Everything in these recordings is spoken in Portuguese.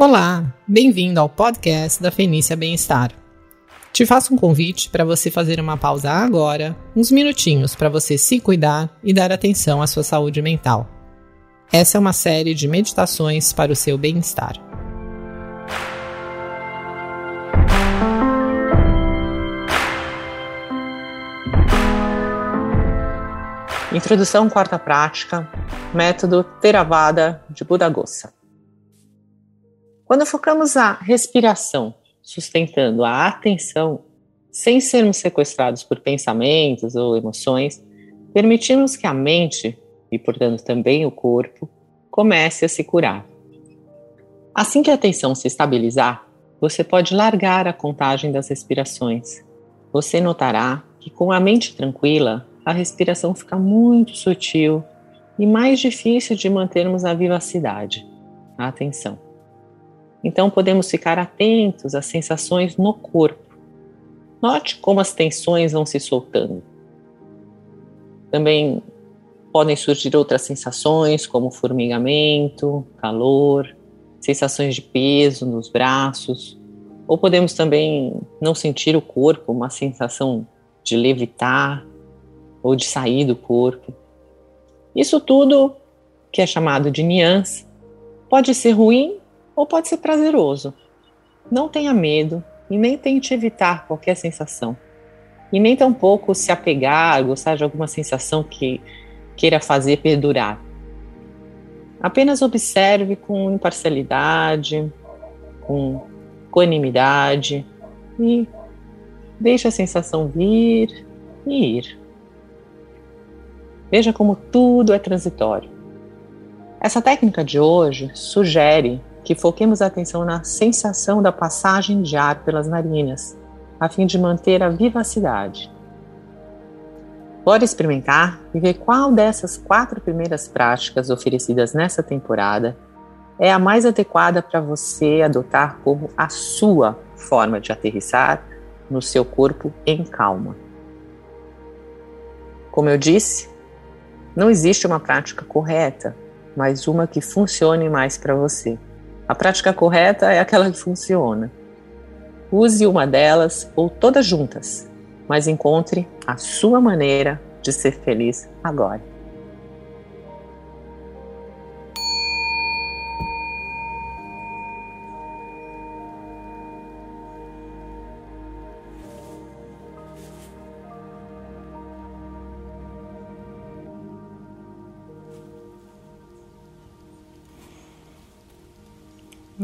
Olá, bem-vindo ao podcast da Fenícia Bem-Estar. Te faço um convite para você fazer uma pausa agora, uns minutinhos para você se cuidar e dar atenção à sua saúde mental. Essa é uma série de meditações para o seu bem-estar. Introdução quarta prática, método Theravada de Buddhaghosa. Quando focamos a respiração, sustentando a atenção, sem sermos sequestrados por pensamentos ou emoções, permitimos que a mente, e portanto também o corpo, comece a se curar. Assim que a atenção se estabilizar, você pode largar a contagem das respirações. Você notará que com a mente tranquila, a respiração fica muito sutil e mais difícil de mantermos a vivacidade, a atenção. Então podemos ficar atentos às sensações no corpo. Note como as tensões vão se soltando. Também podem surgir outras sensações, como formigamento, calor, sensações de peso nos braços, ou podemos também não sentir o corpo, uma sensação de levitar ou de sair do corpo. Isso tudo, que é chamado de nuance, pode ser ruim ou pode ser prazeroso. Não tenha medo e nem tente evitar qualquer sensação. E nem tampouco se apegar, gostar de alguma sensação que queira fazer perdurar. Apenas observe com imparcialidade, com equanimidade e deixe a sensação vir e ir. Veja como tudo é transitório. Essa técnica de hoje sugere que foquemos a atenção na sensação da passagem de ar pelas narinas, a fim de manter a vivacidade. Bora experimentar e ver qual dessas quatro primeiras práticas oferecidas nessa temporada é a mais adequada para você adotar como a sua forma de aterrissar no seu corpo em calma. Como eu disse, não existe uma prática correta, mas uma que funcione mais para você. A prática correta é aquela que funciona. Use uma delas ou todas juntas, mas encontre a sua maneira de ser feliz agora.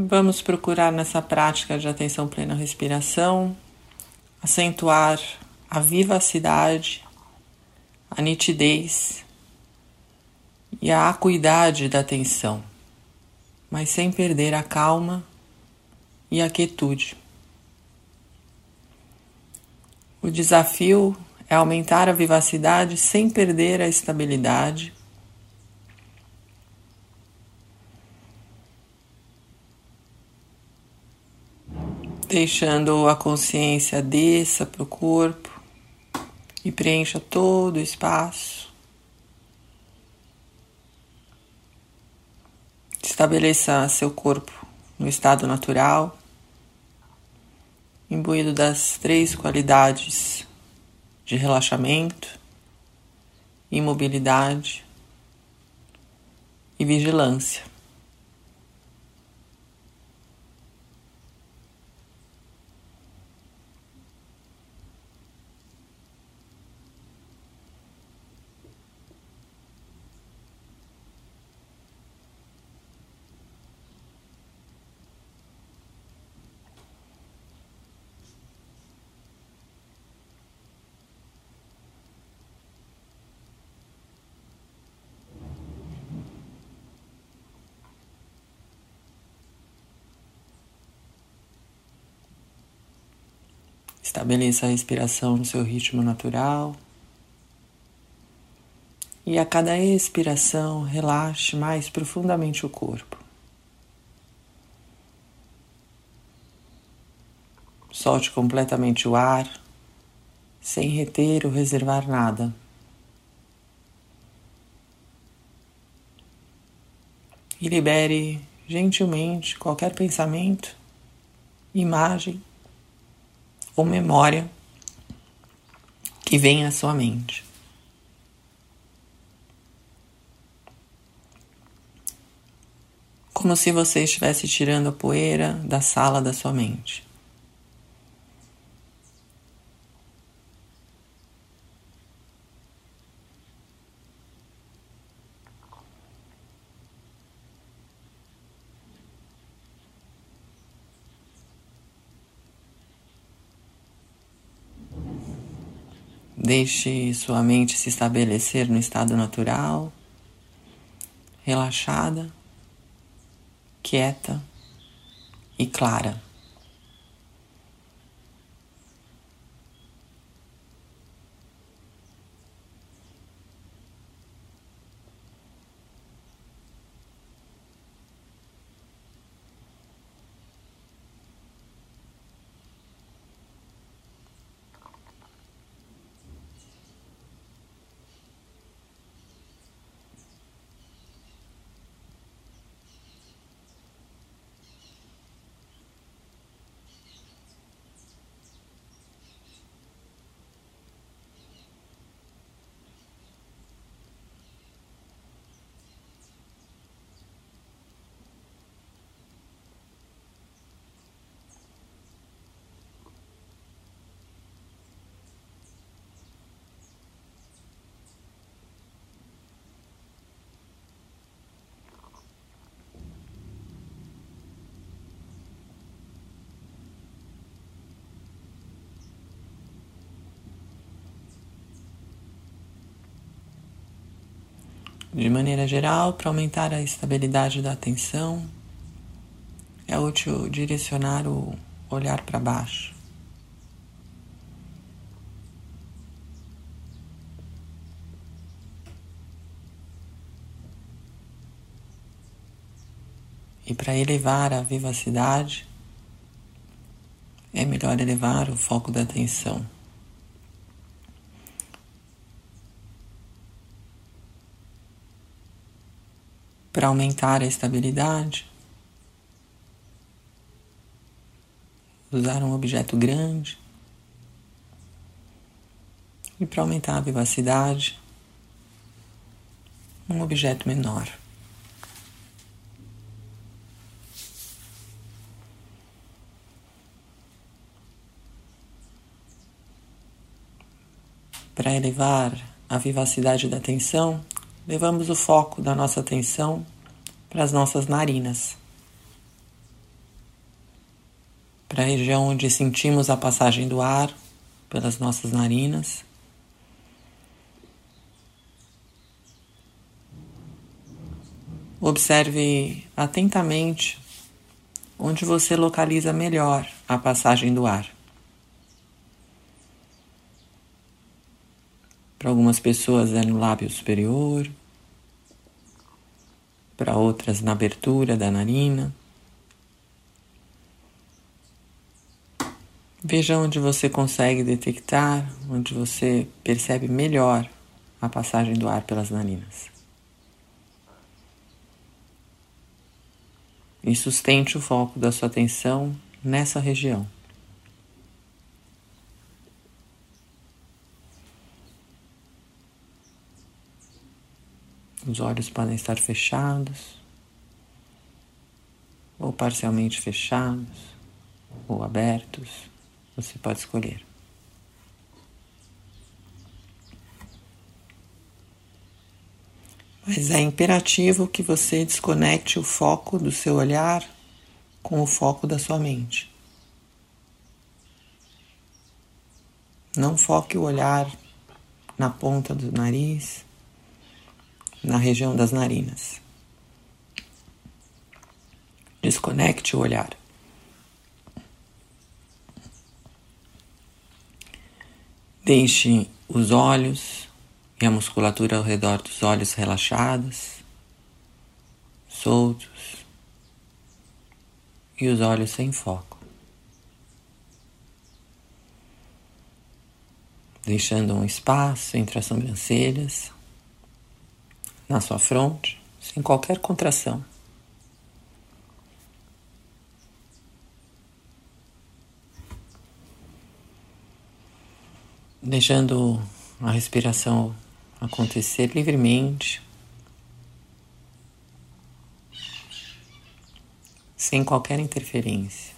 Vamos procurar nessa prática de atenção plena à respiração acentuar a vivacidade, a nitidez e a acuidade da atenção, mas sem perder a calma e a quietude. O desafio é aumentar a vivacidade sem perder a estabilidade deixando a consciência desça para o corpo e preencha todo o espaço. Estabeleça seu corpo no estado natural, imbuído das três qualidades de relaxamento, imobilidade e vigilância. Estabeleça a respiração no seu ritmo natural. E a cada expiração, relaxe mais profundamente o corpo. Solte completamente o ar, sem reter ou reservar nada. E libere gentilmente qualquer pensamento, imagem ou memória que venha à sua mente. Como se você estivesse tirando a poeira da sala da sua mente. Deixe sua mente se estabelecer no estado natural, relaxada, quieta e clara. De maneira geral, para aumentar a estabilidade da atenção, é útil direcionar o olhar para baixo. E para elevar a vivacidade, é melhor elevar o foco da atenção para aumentar a estabilidade. Usar um objeto grande. E para aumentar a vivacidade, um objeto menor. Para elevar a vivacidade da atenção, levamos o foco da nossa atenção para as nossas narinas, para a região onde sentimos a passagem do ar pelas nossas narinas. Observe atentamente onde você localiza melhor a passagem do ar. Para algumas pessoas é no lábio superior, para outras na abertura da narina. Veja onde você consegue detectar, onde você percebe melhor a passagem do ar pelas narinas. E sustente o foco da sua atenção nessa região. Os olhos podem estar fechados, ou parcialmente fechados, ou abertos. Você pode escolher. Mas é imperativo que você desconecte o foco do seu olhar com o foco da sua mente. Não foque o olhar na ponta do nariz, na região das narinas. Desconecte o olhar. Deixe os olhos e a musculatura ao redor dos olhos relaxados, soltos e os olhos sem foco. Deixando um espaço entre as sobrancelhas na sua fronte, sem qualquer contração. Deixando a respiração acontecer livremente, sem qualquer interferência.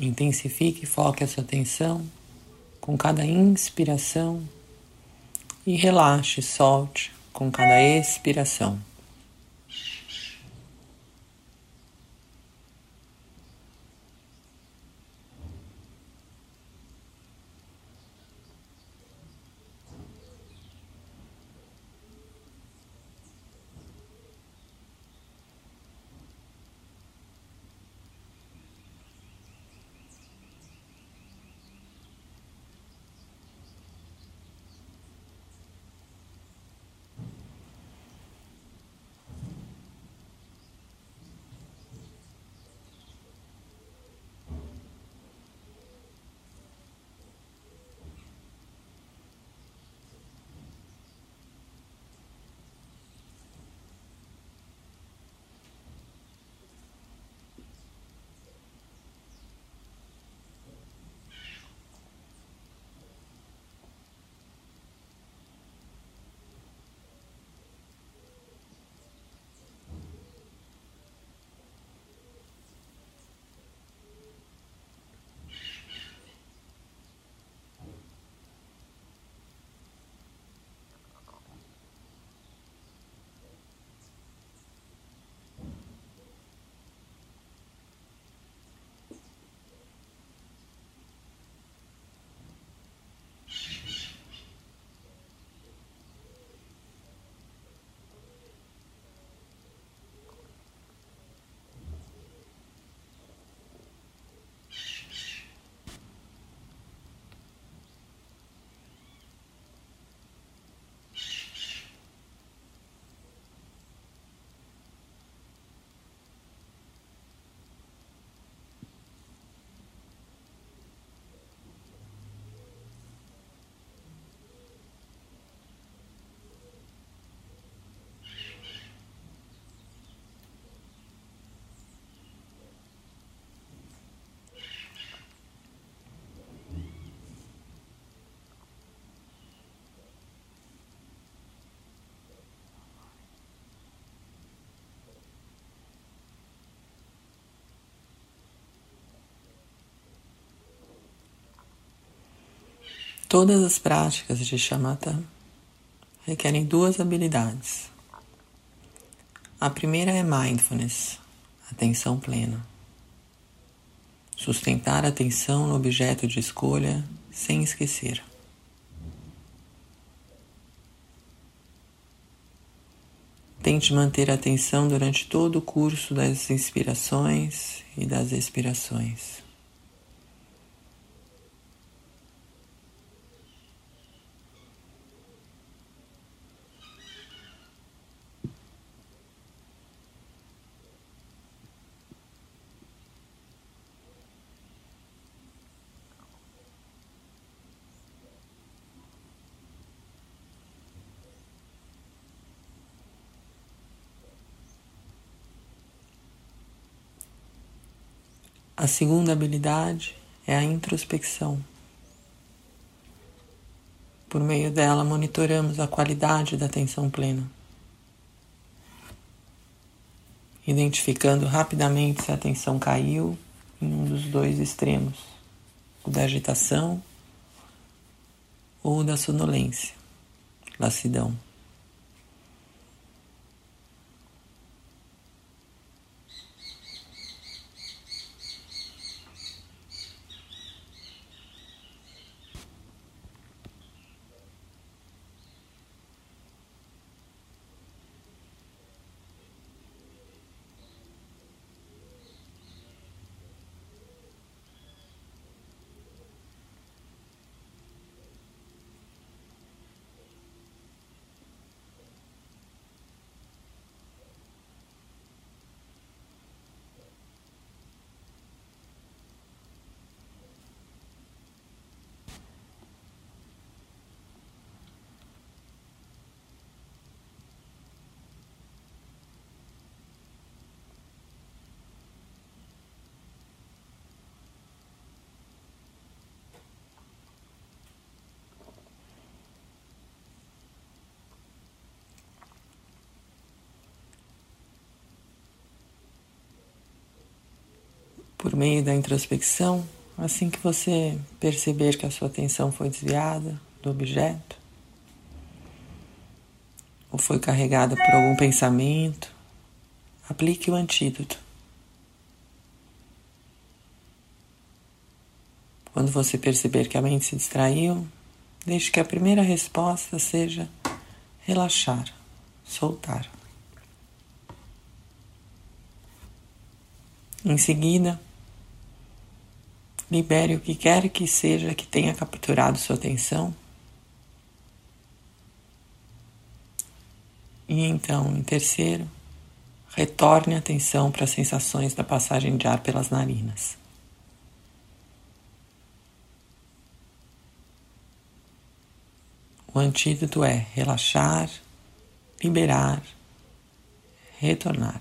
Intensifique e foque a sua atenção com cada inspiração e relaxe, solte com cada expiração. Todas as práticas de shamatha requerem duas habilidades. A primeira é mindfulness, atenção plena. Sustentar a atenção no objeto de escolha sem esquecer. Tente manter a atenção durante todo o curso das inspirações e das expirações. A segunda habilidade é a introspecção. Por meio dela, monitoramos a qualidade da atenção plena, identificando rapidamente se a atenção caiu em um dos dois extremos, o da agitação ou da sonolência, lassidão. Por meio da introspecção, assim que você perceber que a sua atenção foi desviada do objeto, ou foi carregada por algum pensamento, aplique o antídoto. Quando você perceber que a mente se distraiu, deixe que a primeira resposta seja relaxar, soltar. Em seguida, libere o que quer que seja que tenha capturado sua atenção. E então, em terceiro, retorne a atenção para as sensações da passagem de ar pelas narinas. O antídoto é relaxar, liberar, retornar.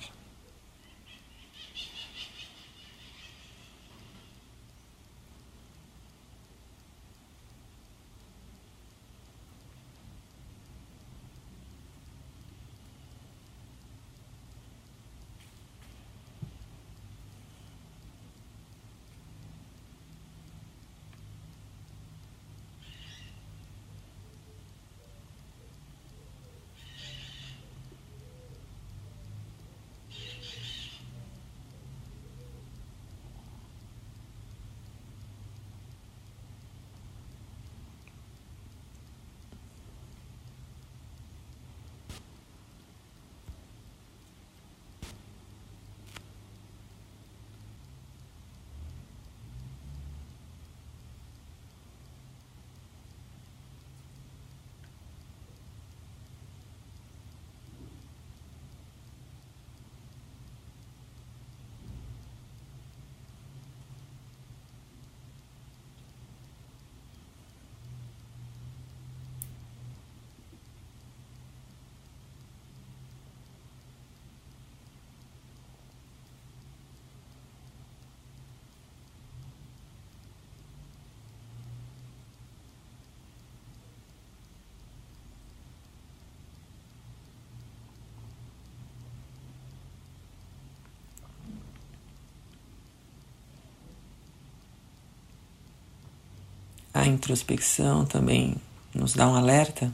A introspecção também nos dá um alerta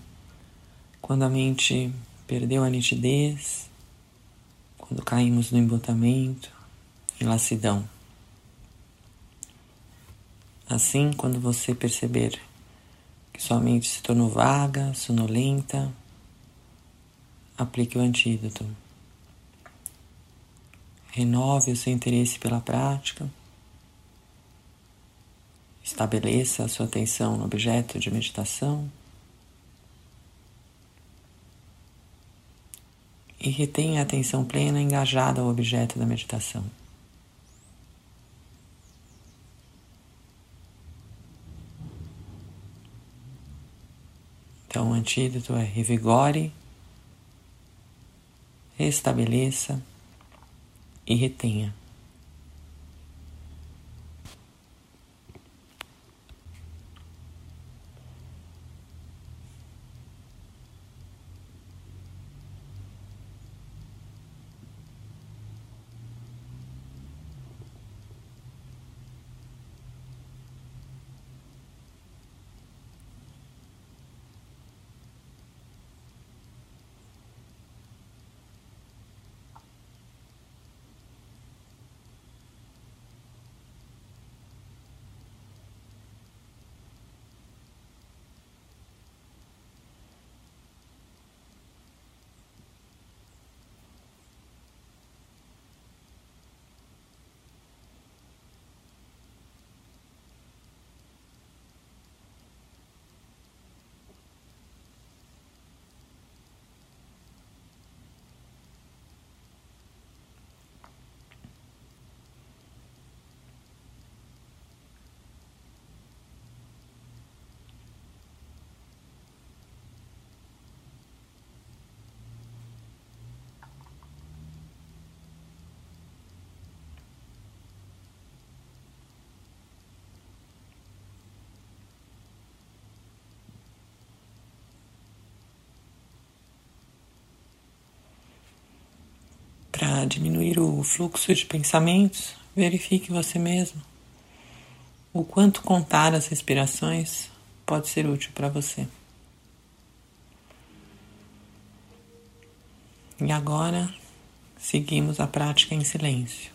quando a mente perdeu a nitidez, quando caímos no embotamento, em lassidão. Assim, quando você perceber que sua mente se tornou vaga, sonolenta, aplique o antídoto. Renove o seu interesse pela prática. Estabeleça a sua atenção no objeto de meditação e retenha a atenção plena engajada ao objeto da meditação. Então, o antídoto é revigore, restabeleça e retenha. Diminuir o fluxo de pensamentos, verifique você mesmo o quanto contar as respirações pode ser útil para você. E agora seguimos a prática em silêncio.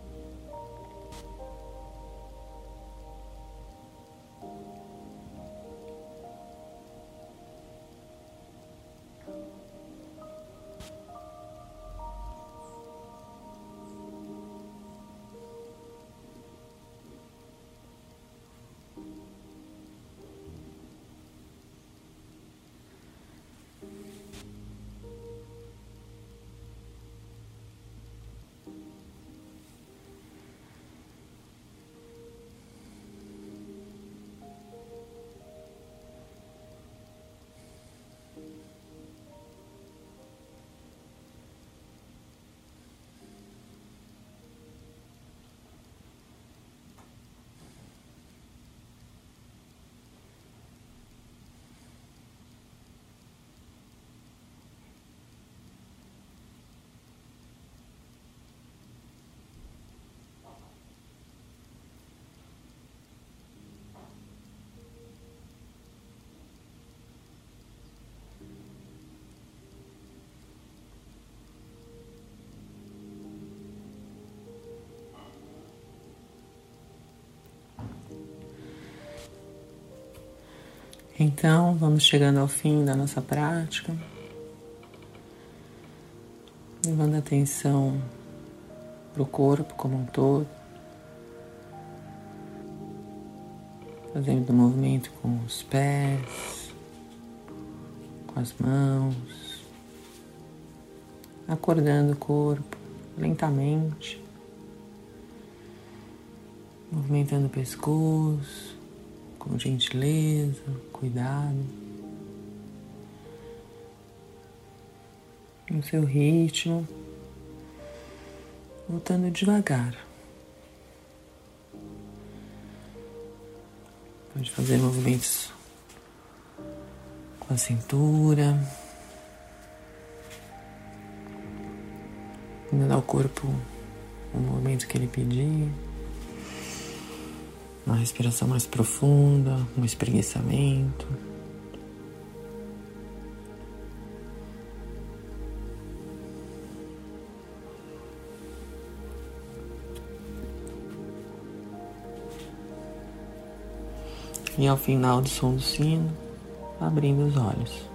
Então, vamos chegando ao fim da nossa prática, levando atenção para o corpo como um todo, fazendo movimento com os pés, com as mãos, acordando o corpo lentamente, movimentando o pescoço com gentileza, cuidado, no seu ritmo, voltando devagar. Pode fazer movimentos com a cintura, dando ao corpo o movimento que ele pedir uma respiração mais profunda, um espreguiçamento. E ao final do som do sino, abrindo os olhos.